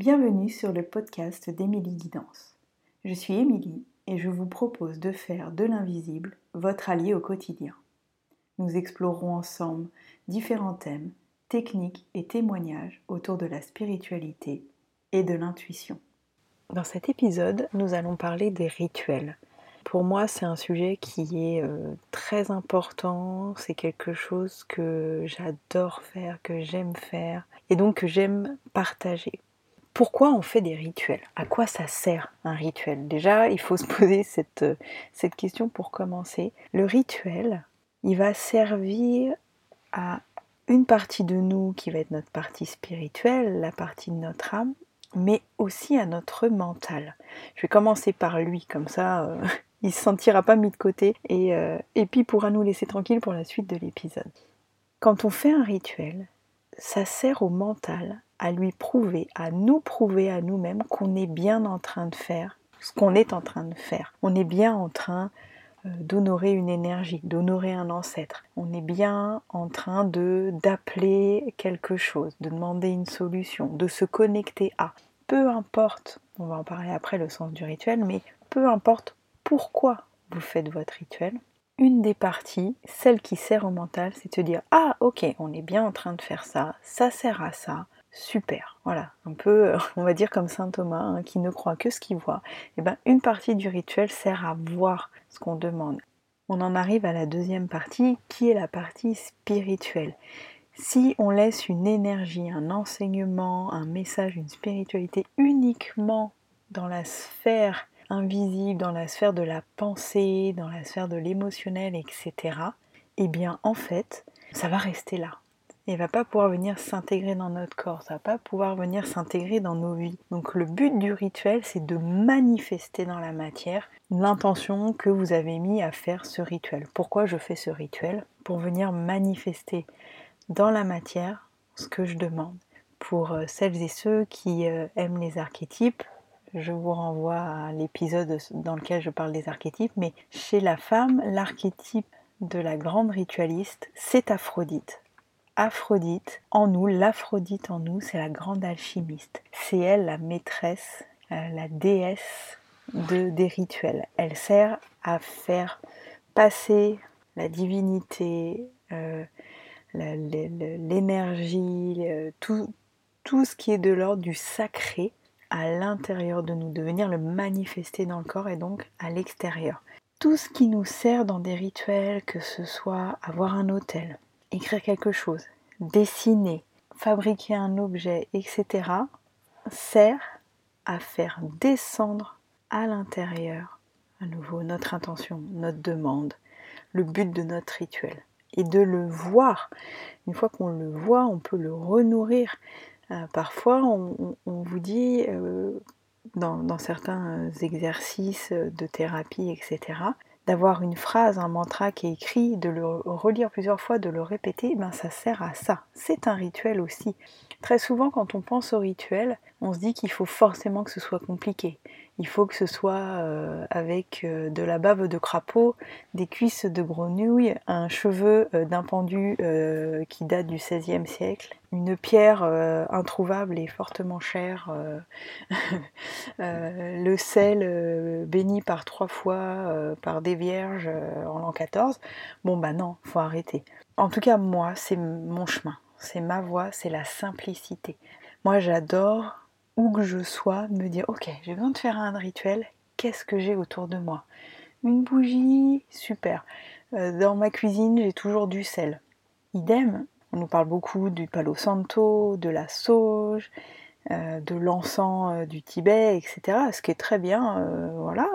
Bienvenue sur le podcast d'Émilie Guidance. Je suis Émilie et je vous propose de faire de l'invisible votre allié au quotidien. Nous explorerons ensemble différents thèmes, techniques et témoignages autour de la spiritualité et de l'intuition. Dans cet épisode, nous allons parler des rituels. Pour moi, c'est un sujet qui est euh, très important, c'est quelque chose que j'adore faire, que j'aime faire et donc que j'aime partager pourquoi on fait des rituels? À quoi ça sert un rituel? Déjà, il faut se poser cette, cette question pour commencer. Le rituel, il va servir à une partie de nous qui va être notre partie spirituelle, la partie de notre âme, mais aussi à notre mental. Je vais commencer par lui, comme ça euh, il ne se sentira pas mis de côté et, euh, et puis pourra nous laisser tranquille pour la suite de l'épisode. Quand on fait un rituel, ça sert au mental à lui prouver, à nous prouver à nous-mêmes qu'on est bien en train de faire ce qu'on est en train de faire. On est bien en train euh, d'honorer une énergie, d'honorer un ancêtre. On est bien en train de d'appeler quelque chose, de demander une solution, de se connecter à. Peu importe, on va en parler après le sens du rituel, mais peu importe pourquoi vous faites votre rituel, une des parties, celle qui sert au mental, c'est de dire ah ok, on est bien en train de faire ça, ça sert à ça, super. Voilà, un peu, on va dire comme saint Thomas, hein, qui ne croit que ce qu'il voit. Et eh ben, une partie du rituel sert à voir ce qu'on demande. On en arrive à la deuxième partie, qui est la partie spirituelle. Si on laisse une énergie, un enseignement, un message, une spiritualité uniquement dans la sphère invisible, dans la sphère de la pensée, dans la sphère de l'émotionnel, etc., eh bien en fait, ça va rester là il va pas pouvoir venir s'intégrer dans notre corps, ça va pas pouvoir venir s'intégrer dans nos vies. Donc le but du rituel, c'est de manifester dans la matière l'intention que vous avez mis à faire ce rituel. Pourquoi je fais ce rituel? Pour venir manifester dans la matière ce que je demande. Pour euh, celles et ceux qui euh, aiment les archétypes, je vous renvoie à l'épisode dans lequel je parle des archétypes, mais chez la femme, l'archétype de la grande ritualiste, c'est Aphrodite. Aphrodite en nous, l'Aphrodite en nous, c'est la grande alchimiste. C'est elle la maîtresse, euh, la déesse de, des rituels. Elle sert à faire passer la divinité, euh, l'énergie, euh, tout, tout ce qui est de l'ordre du sacré à l'intérieur de nous, de venir le manifester dans le corps et donc à l'extérieur. Tout ce qui nous sert dans des rituels, que ce soit avoir un hôtel, écrire quelque chose, dessiner, fabriquer un objet, etc., sert à faire descendre à l'intérieur, à nouveau, notre intention, notre demande, le but de notre rituel. Et de le voir. Une fois qu'on le voit, on peut le renourrir. Euh, parfois, on, vous dit, euh, dans, certains exercices de thérapie, etc., d'avoir une phrase, un mantra qui est écrit, de le relire plusieurs fois, de le répéter, ben ça sert à ça. C'est un rituel aussi. Très souvent, quand on pense au rituel, on se dit qu'il faut forcément que ce soit compliqué. Il faut que ce soit euh, avec euh, de la bave de crapaud, des cuisses de grenouille, un cheveu euh, d'un pendu qui date du XVIe siècle, une pierre introuvable et fortement chère, le sel béni par trois fois par des vierges en l'an XIV. Bon bah non, faut arrêter. En tout cas, moi, c'est mon chemin, c'est ma voie, c'est la simplicité. Moi, j'adore où que je sois, me dire ok, j'ai besoin de faire un rituel, qu'est-ce que j'ai autour de moi? Une bougie, super. Euh, dans ma cuisine, j'ai toujours du sel. Idem, on nous parle beaucoup du palo santo, de la sauge, euh, de l'encens euh, du Tibet, etc. Ce qui est très bien, voilà,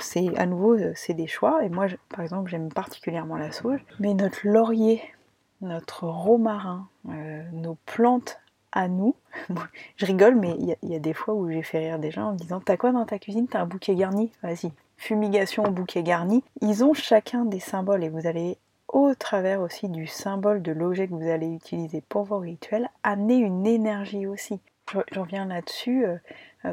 c'est à nouveau c'est des choix. Et moi, par exemple, j'aime particulièrement la sauge. Mais notre laurier, notre romarin, nos plantes à nous. je rigole, mais il y, a des fois où j'ai fait rire des gens en me disant T'as quoi dans ta cuisine? T'as un bouquet garni? Vas-y. Fumigation au bouquet garni. Ils ont chacun des symboles et vous allez, au travers aussi du symbole de l'objet que vous allez utiliser pour vos rituels, amener une énergie aussi. Je, reviens là-dessus. Euh,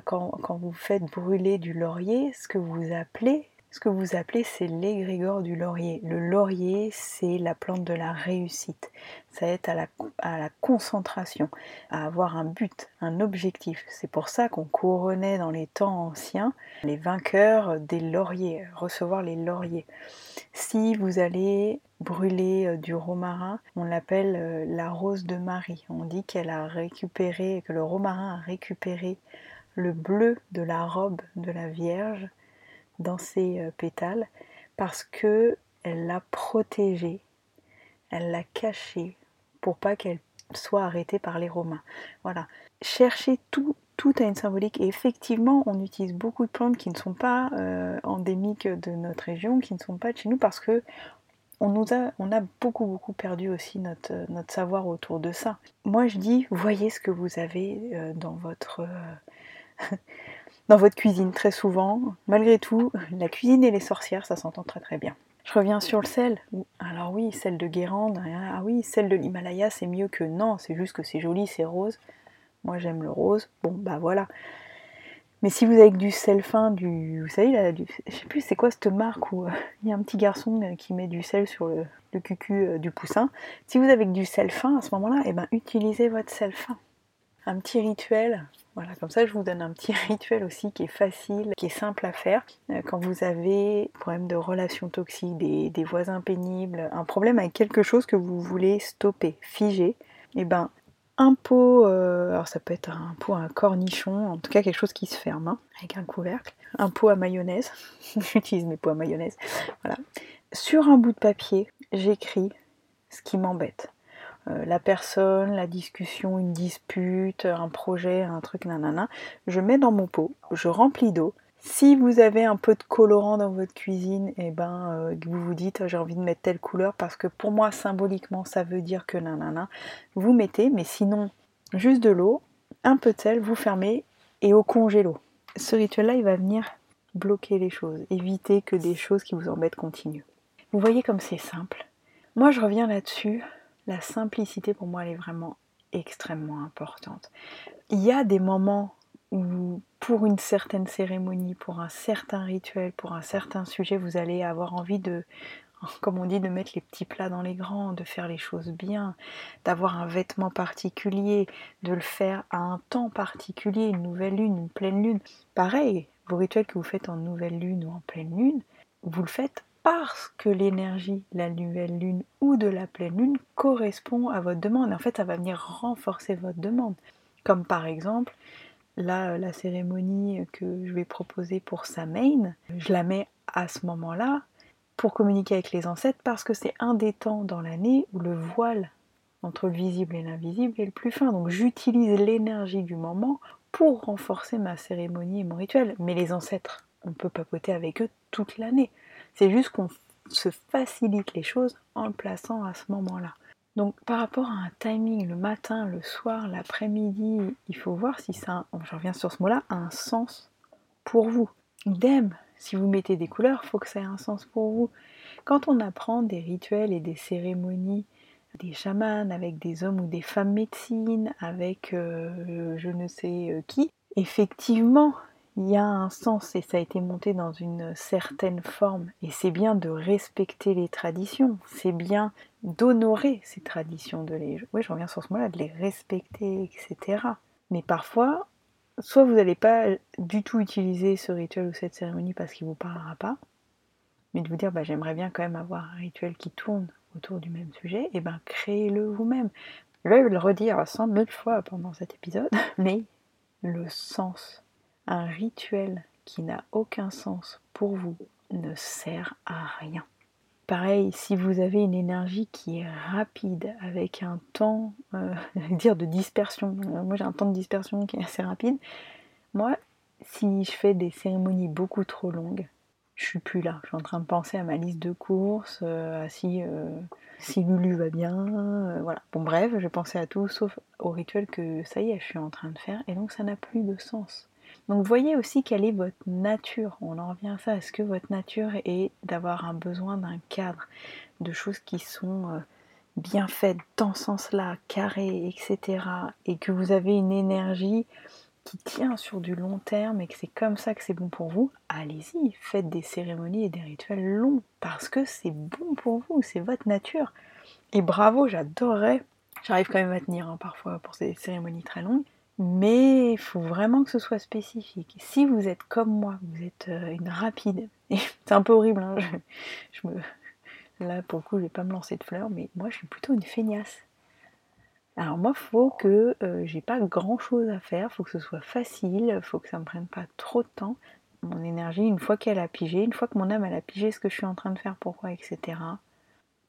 quand, quand vous faites brûler du laurier, ce que vous appelez, ce que vous appelez c'est l'égrégore du laurier. Le laurier, c'est la plante de la réussite. Ça aide à la, à la concentration, à avoir un but, un objectif. C'est pour ça qu'on couronnait dans les temps anciens les vainqueurs des lauriers, recevoir les lauriers. Si vous allez brûler euh, du romarin, on l'appelle euh, la rose de Marie. On dit qu'elle a récupéré, que le romarin a récupéré le bleu de la robe de la Vierge dans ses euh, pétales parce que elle l'a protégée, elle l'a cachée pour pas qu'elle soit arrêtée par les Romains. Voilà. Cherchez tout, tout a une symbolique et effectivement on utilise beaucoup de plantes qui ne sont pas euh, endémiques de notre région, qui ne sont pas de chez nous parce que on, nous a, on a beaucoup beaucoup perdu aussi notre, notre savoir autour de ça. Moi je dis, voyez ce que vous avez euh, dans votre dans votre cuisine très souvent. Malgré tout, la cuisine et les sorcières, ça s'entend très très bien. Je reviens sur le sel. Alors oui, celle de Guérande, hein. ah oui, celle de l'Himalaya, c'est mieux que non, c'est juste que c'est joli, c'est rose. Moi j'aime le rose. Bon bah voilà. Mais si vous avez du sel fin, du, vous savez, là, du, je sais plus c'est quoi cette marque où euh, il y a un petit garçon euh, qui met du sel sur le, cucu euh, du poussin. Si vous avez du sel fin à ce moment-là, eh ben utilisez votre sel fin. Un petit rituel voilà, comme ça je vous donne un petit rituel aussi qui est facile, qui est simple à faire. Euh, quand vous avez problème de relations toxiques, des, voisins pénibles, un problème avec quelque chose que vous voulez stopper, figer, et eh ben un pot, euh, alors ça peut être un pot à un cornichon, en tout cas quelque chose qui se ferme, hein, avec un couvercle, un pot à mayonnaise, j'utilise mes pots à mayonnaise, voilà. Sur un bout de papier, j'écris ce qui m'embête. Euh, la personne, la discussion, une dispute, un projet, un truc, nanana. Je mets dans mon pot, je remplis d'eau. Si vous avez un peu de colorant dans votre cuisine, et eh ben euh, vous vous dites j'ai envie de mettre telle couleur parce que pour moi symboliquement ça veut dire que nanana, vous mettez, mais sinon juste de l'eau, un peu de sel, vous fermez et au congélo. Ce rituel-là, il va venir bloquer les choses, éviter que des choses qui vous embêtent continuent. Vous voyez comme c'est simple. Moi je reviens là-dessus la simplicité pour moi elle est vraiment extrêmement importante. Il y a des moments où pour une certaine cérémonie, pour un certain rituel, pour un certain sujet, vous allez avoir envie de, comme on dit, de mettre les petits plats dans les grands, de faire les choses bien, d'avoir un vêtement particulier, de le faire à un temps particulier, une nouvelle lune, une pleine lune. Pareil, vos rituels que vous faites en nouvelle lune ou en pleine lune, vous le faites parce que l'énergie de la nouvelle lune ou de la pleine lune correspond à votre demande. En fait, ça va venir renforcer votre demande. Comme par exemple, là, la cérémonie que je vais proposer pour Samain, je la mets à ce moment-là pour communiquer avec les ancêtres parce que c'est un des temps dans l'année où le voile entre le visible et l'invisible est le plus fin. Donc j'utilise l'énergie du moment pour renforcer ma cérémonie et mon rituel. Mais les ancêtres, on peut papoter avec eux toute l'année. C'est juste qu'on se facilite les choses en le plaçant à ce moment-là. Donc par rapport à un timing, le matin, le soir, l'après-midi, il faut voir si ça, je reviens sur ce mot-là, a un sens pour vous. Idem, si vous mettez des couleurs, il faut que ça ait un sens pour vous. Quand on apprend des rituels et des cérémonies, des chamans avec des hommes ou des femmes médecines, avec euh, je ne sais euh, qui, effectivement, il y a un sens et ça a été monté dans une certaine forme. Et c'est bien de respecter les traditions, c'est bien d'honorer ces traditions, de les, oui, je reviens sur ce mot-là, de les respecter, etc. Mais parfois, soit vous n'allez pas du tout utiliser ce rituel ou cette cérémonie parce qu'il ne vous parlera pas, mais de vous dire, bah, j'aimerais bien quand même avoir un rituel qui tourne autour du même sujet, et ben créez-le vous-même. Je vais le redire cent mille fois pendant cet épisode, mais le sens un rituel qui n'a aucun sens pour vous ne sert à rien. Pareil, si vous avez une énergie qui est rapide, avec un temps, euh, dire de dispersion, euh, moi j'ai un temps de dispersion qui est assez rapide, moi, si je fais des cérémonies beaucoup trop longues, je suis plus là. Je suis en train de penser à ma liste de courses, euh, à si, si Lulu va bien, voilà. Bon bref, je pensais à tout sauf au rituel que ça y est, je suis en train de faire, et donc ça n'a plus de sens. Donc voyez aussi quelle est votre nature. On en revient à ça. Est-ce que votre nature est d'avoir un besoin d'un cadre, de choses qui sont euh, bien faites dans ce sens-là, carrées, etc. Et que vous avez une énergie qui tient sur du long terme et que c'est comme ça que c'est bon pour vous, allez-y, faites des cérémonies et des rituels longs parce que c'est bon pour vous, c'est votre nature. Et bravo, j'adorerais. J'arrive quand même à tenir hein, parfois pour ces cérémonies très longues, mais il faut vraiment que ce soit spécifique. Si vous êtes comme moi, vous êtes euh, une rapide, c'est un peu horrible, hein, là pour le coup je vais pas me lancer de fleurs, mais moi je suis plutôt une feignasse. Alors moi, faut que euh, j'ai pas grand chose à faire, faut que ce soit facile, faut que ça me prenne pas trop de temps. Mon énergie, une fois qu'elle a pigé, une fois que mon âme a pigé ce que je suis en train de faire, pourquoi, etc.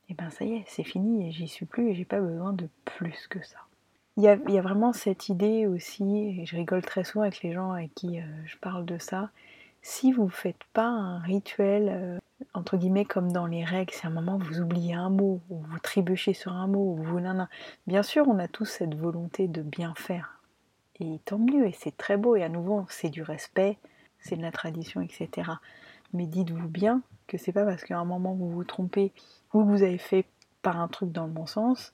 Et eh ben ça y est, c'est fini j'y suis plus et j'ai pas besoin de plus que ça. Il y, a, vraiment cette idée aussi, et je rigole très souvent avec les gens avec qui euh, je parle de ça, si vous ne faites pas un rituel, euh, entre guillemets, comme dans les règles, c'est un moment où vous oubliez un mot, ou vous trébuchez sur un mot, ou vous nana. Bien sûr, on a tous cette volonté de bien faire. Et tant mieux, et c'est très beau, et à nouveau, c'est du respect, c'est de la tradition, etc. Mais dites-vous bien que c'est pas parce qu'à un moment vous vous trompez, ou vous avez fait par un truc dans le bon sens,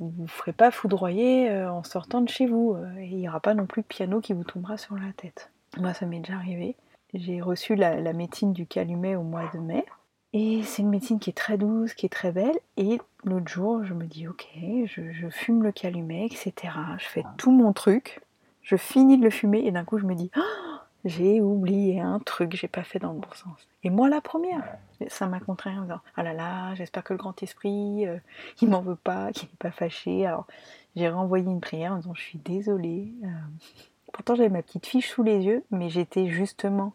vous ne vous ferez pas foudroyer euh, en sortant de chez vous. Euh, et il n'y aura pas non plus de piano qui vous tombera sur la tête. Moi, ça m'est déjà arrivé. J'ai reçu la, médecine du calumet au mois de mai. Et c'est une médecine qui est très douce, qui est très belle. Et l'autre jour, je me dis, ok, je, fume le calumet, etc. Je fais tout mon truc. Je finis de le fumer et d'un coup, je me dis, oh, j'ai oublié un truc, j'ai pas fait dans le bon sens. Et moi, la première, ça m'a contraint en disant, ah là là, j'espère que le grand esprit, euh, il m'en veut pas, qu'il n'est pas fâché. Alors, j'ai renvoyé une prière en disant, je suis désolée. Euh, pourtant, j'avais ma petite fiche sous les yeux, mais j'étais justement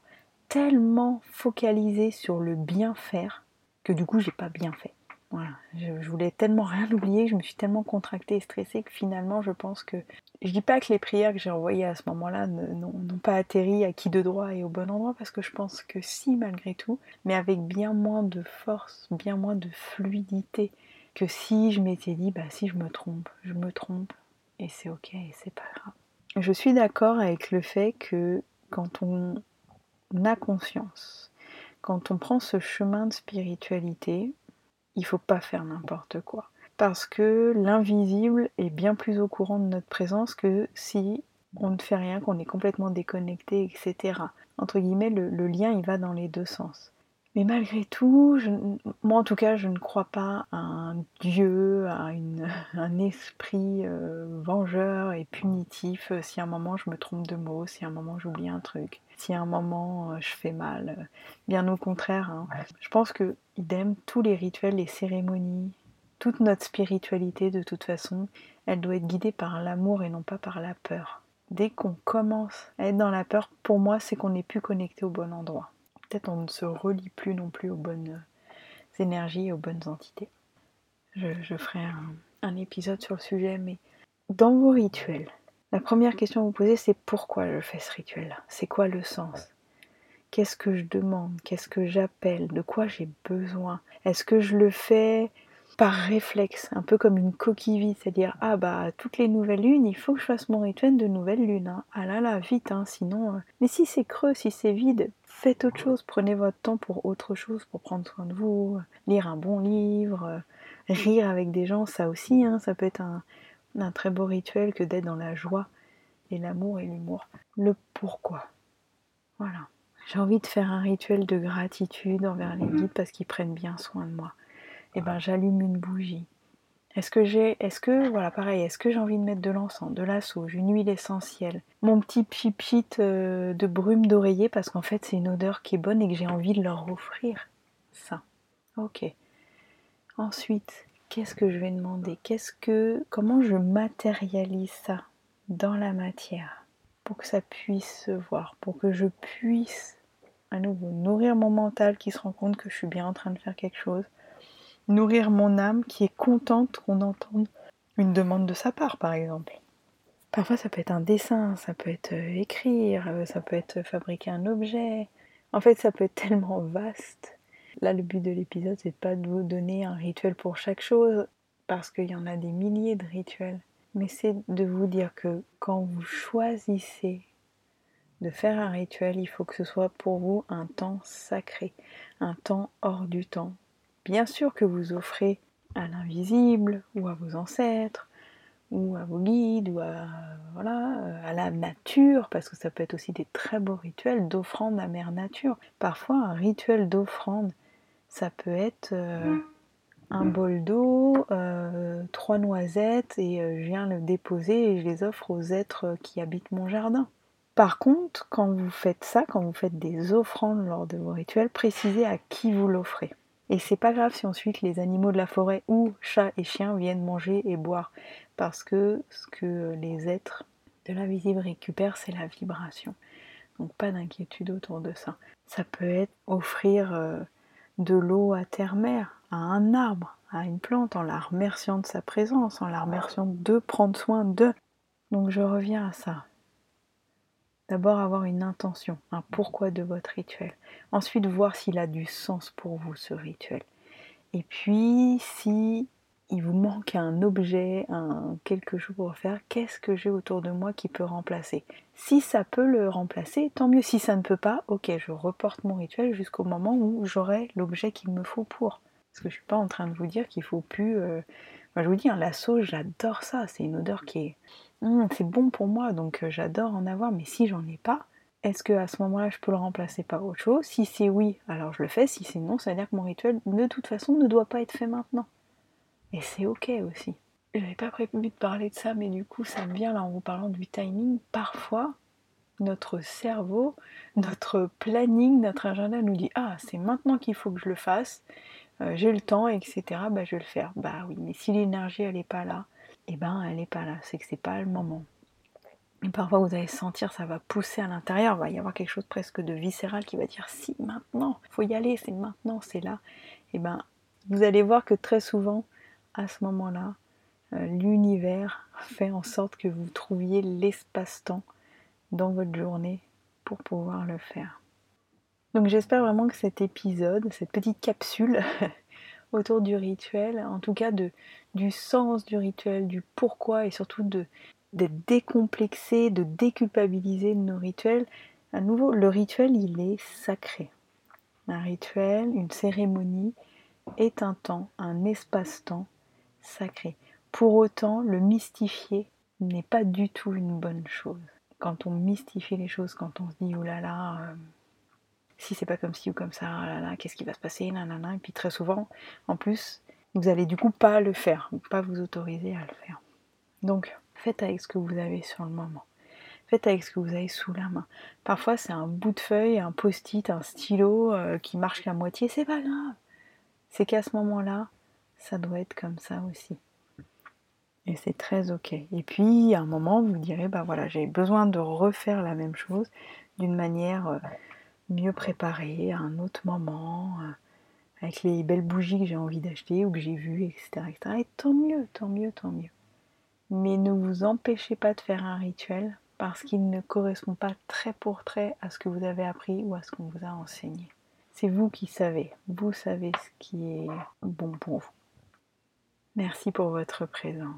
tellement focalisée sur le bien faire que du coup j'ai pas bien fait. Voilà, je, voulais tellement rien oublier, je me suis tellement contractée et stressée que finalement je pense que je dis pas que les prières que j'ai envoyées à ce moment-là n'ont pas atterri à qui de droit et au bon endroit parce que je pense que si malgré tout, mais avec bien moins de force, bien moins de fluidité que si je m'étais dit bah si je me trompe, je me trompe et c'est ok et c'est pas grave. Je suis d'accord avec le fait que quand on a conscience. Quand on prend ce chemin de spiritualité, il faut pas faire n'importe quoi. Parce que l'invisible est bien plus au courant de notre présence que si on ne fait rien, qu'on est complètement déconnecté, etc. Entre guillemets, le lien il va dans les deux sens. Mais malgré tout, moi en tout cas, je ne crois pas à un dieu, à un esprit euh, vengeur et punitif euh, si à un moment je me trompe de mots, si à un moment j'oublie un truc, si à un moment euh, je fais mal. Bien au contraire, hein. je pense que idem, tous les rituels, les cérémonies, toute notre spiritualité de toute façon, elle doit être guidée par l'amour et non pas par la peur. Dès qu'on commence à être dans la peur, pour moi, c'est qu'on n'est plus connecté au bon endroit peut-être on ne se relie plus non plus aux bonnes énergies et aux bonnes entités. Je, ferai un, épisode sur le sujet, mais dans vos rituels, la première question à vous poser, c'est pourquoi je fais ce rituel-là? C'est quoi le sens? Qu'est-ce que je demande? Qu'est-ce que j'appelle? De quoi j'ai besoin? Est-ce que je le fais par réflexe, un peu comme une coquille vide, c'est-à-dire ah bah toutes les nouvelles lunes, il faut que je fasse mon rituel de nouvelle lune. Hein. Ah là là, vite, hein, sinon. Euh. Mais si c'est creux, si c'est vide, faites autre chose, prenez votre temps pour autre chose, pour prendre soin de vous, lire un bon livre, euh, rire avec des gens, ça aussi, hein, ça peut être un, un très beau rituel que d'être dans la joie et l'amour et l'humour. Le pourquoi. Voilà. J'ai envie de faire un rituel de gratitude envers les guides parce qu'ils prennent bien soin de moi eh ben j'allume une bougie. Est-ce que j'ai, est-ce que, voilà, pareil, est-ce que j'ai envie de mettre de l'encens, de la sauge, une huile essentielle, mon petit pipit euh, de brume d'oreiller parce qu'en fait c'est une odeur qui est bonne et que j'ai envie de leur offrir ça. Ok. Ensuite, qu'est-ce que je vais demander? Qu'est-ce que, comment je matérialise ça dans la matière pour que ça puisse se voir, pour que je puisse à nouveau nourrir mon mental qui se rend compte que je suis bien en train de faire quelque chose? Nourrir mon âme qui est contente qu'on entende une demande de sa part, par exemple. Parfois, ça peut être un dessin, ça peut être euh, écrire, euh, ça peut être fabriquer un objet. En fait, ça peut être tellement vaste. Là, le but de l'épisode, c'est pas de vous donner un rituel pour chaque chose, parce qu'il y en a des milliers de rituels. Mais c'est de vous dire que quand vous choisissez de faire un rituel, il faut que ce soit pour vous un temps sacré, un temps hors du temps, Bien sûr que vous offrez à l'invisible ou à vos ancêtres ou à vos guides, ou à, à la nature, parce que ça peut être aussi des très beaux rituels d'offrande à mère nature. Parfois, un rituel d'offrande, ça peut être euh, un bol d'eau, euh, trois noisettes, et euh, je viens le déposer et je les offre aux êtres qui habitent mon jardin. Par contre, quand vous faites ça, quand vous faites des offrandes lors de vos rituels, précisez à qui vous l'offrez. Et c'est pas grave si ensuite les animaux de la forêt ou chats et chiens viennent manger et boire, parce que ce que les êtres de l'invisible récupèrent, c'est la vibration. Donc pas d'inquiétude autour de ça. Ça peut être offrir euh, de l'eau à terre-mère, à un arbre, à une plante, en la remerciant de sa présence, en la remerciant de prendre soin de. Donc je reviens à ça. D'abord avoir une intention, un pourquoi de votre rituel. Ensuite voir s'il a du sens pour vous ce rituel. Et puis si il vous manque un objet, un quelque chose pour faire, qu'est-ce que j'ai autour de moi qui peut remplacer? Si ça peut le remplacer, tant mieux. Si ça ne peut pas, ok, je reporte mon rituel jusqu'au moment où j'aurai l'objet qu'il me faut pour. Parce que je suis pas en train de vous dire qu'il faut plus. Euh, je vous dis, un lasso, j'adore ça. C'est une odeur qui est Hum, c'est bon pour moi, donc euh, j'adore en avoir, mais si j'en ai pas, est-ce que à ce moment-là je peux le remplacer par autre chose? Si c'est oui, alors je le fais, si c'est non, ça veut dire que mon rituel de toute façon ne doit pas être fait maintenant. Et c'est ok aussi. Je n'avais pas prévu de parler de ça, mais du coup ça me vient là en vous parlant du timing. Parfois, notre cerveau, notre planning, notre agenda nous dit Ah, c'est maintenant qu'il faut que je le fasse, euh, j'ai le temps, etc. Bah, je vais le faire. Bah oui, mais si l'énergie elle n'est pas là, eh ben elle n'est pas là, c'est que c'est pas le moment. Et parfois vous allez sentir, ça va pousser à l'intérieur, il va y avoir quelque chose presque de viscéral qui va dire si maintenant, il faut y aller, c'est maintenant, c'est là. Eh ben vous allez voir que très souvent, à ce moment-là, euh, l'univers fait en sorte que vous trouviez l'espace-temps dans votre journée pour pouvoir le faire. Donc j'espère vraiment que cet épisode, cette petite capsule autour du rituel, en tout cas du sens du rituel, du pourquoi et surtout de d'être décomplexé, de déculpabiliser nos rituels. À nouveau, le rituel, il est sacré. Un rituel, une cérémonie est un temps, un espace-temps sacré. Pour autant, le mystifier n'est pas du tout une bonne chose. Quand on mystifie les choses, quand on se dit oh là là, euh, si c'est pas comme ci ou comme ça, oh qu'est-ce qui va se passer. Et puis très souvent, en plus, vous allez du coup pas le faire, pas vous autoriser à le faire. Donc, faites avec ce que vous avez sur le moment. Faites avec ce que vous avez sous la main. Parfois, c'est un bout de feuille, un post-it, un stylo euh, qui marche qu'à moitié, c'est pas grave. C'est qu'à ce moment-là, ça doit être comme ça aussi. Et c'est très ok. Et puis, à un moment, vous direz, bah voilà, j'ai besoin de refaire la même chose d'une manière euh, mieux préparé à un autre moment, euh, avec les belles bougies que j'ai envie d'acheter ou que j'ai vues, etc., etc. Et tant mieux, tant mieux, tant mieux. Mais ne vous empêchez pas de faire un rituel parce qu'il ne correspond pas très pour trait à ce que vous avez appris ou à ce qu'on vous a enseigné. C'est vous qui savez, vous savez ce qui est bon pour vous. Merci pour votre présence.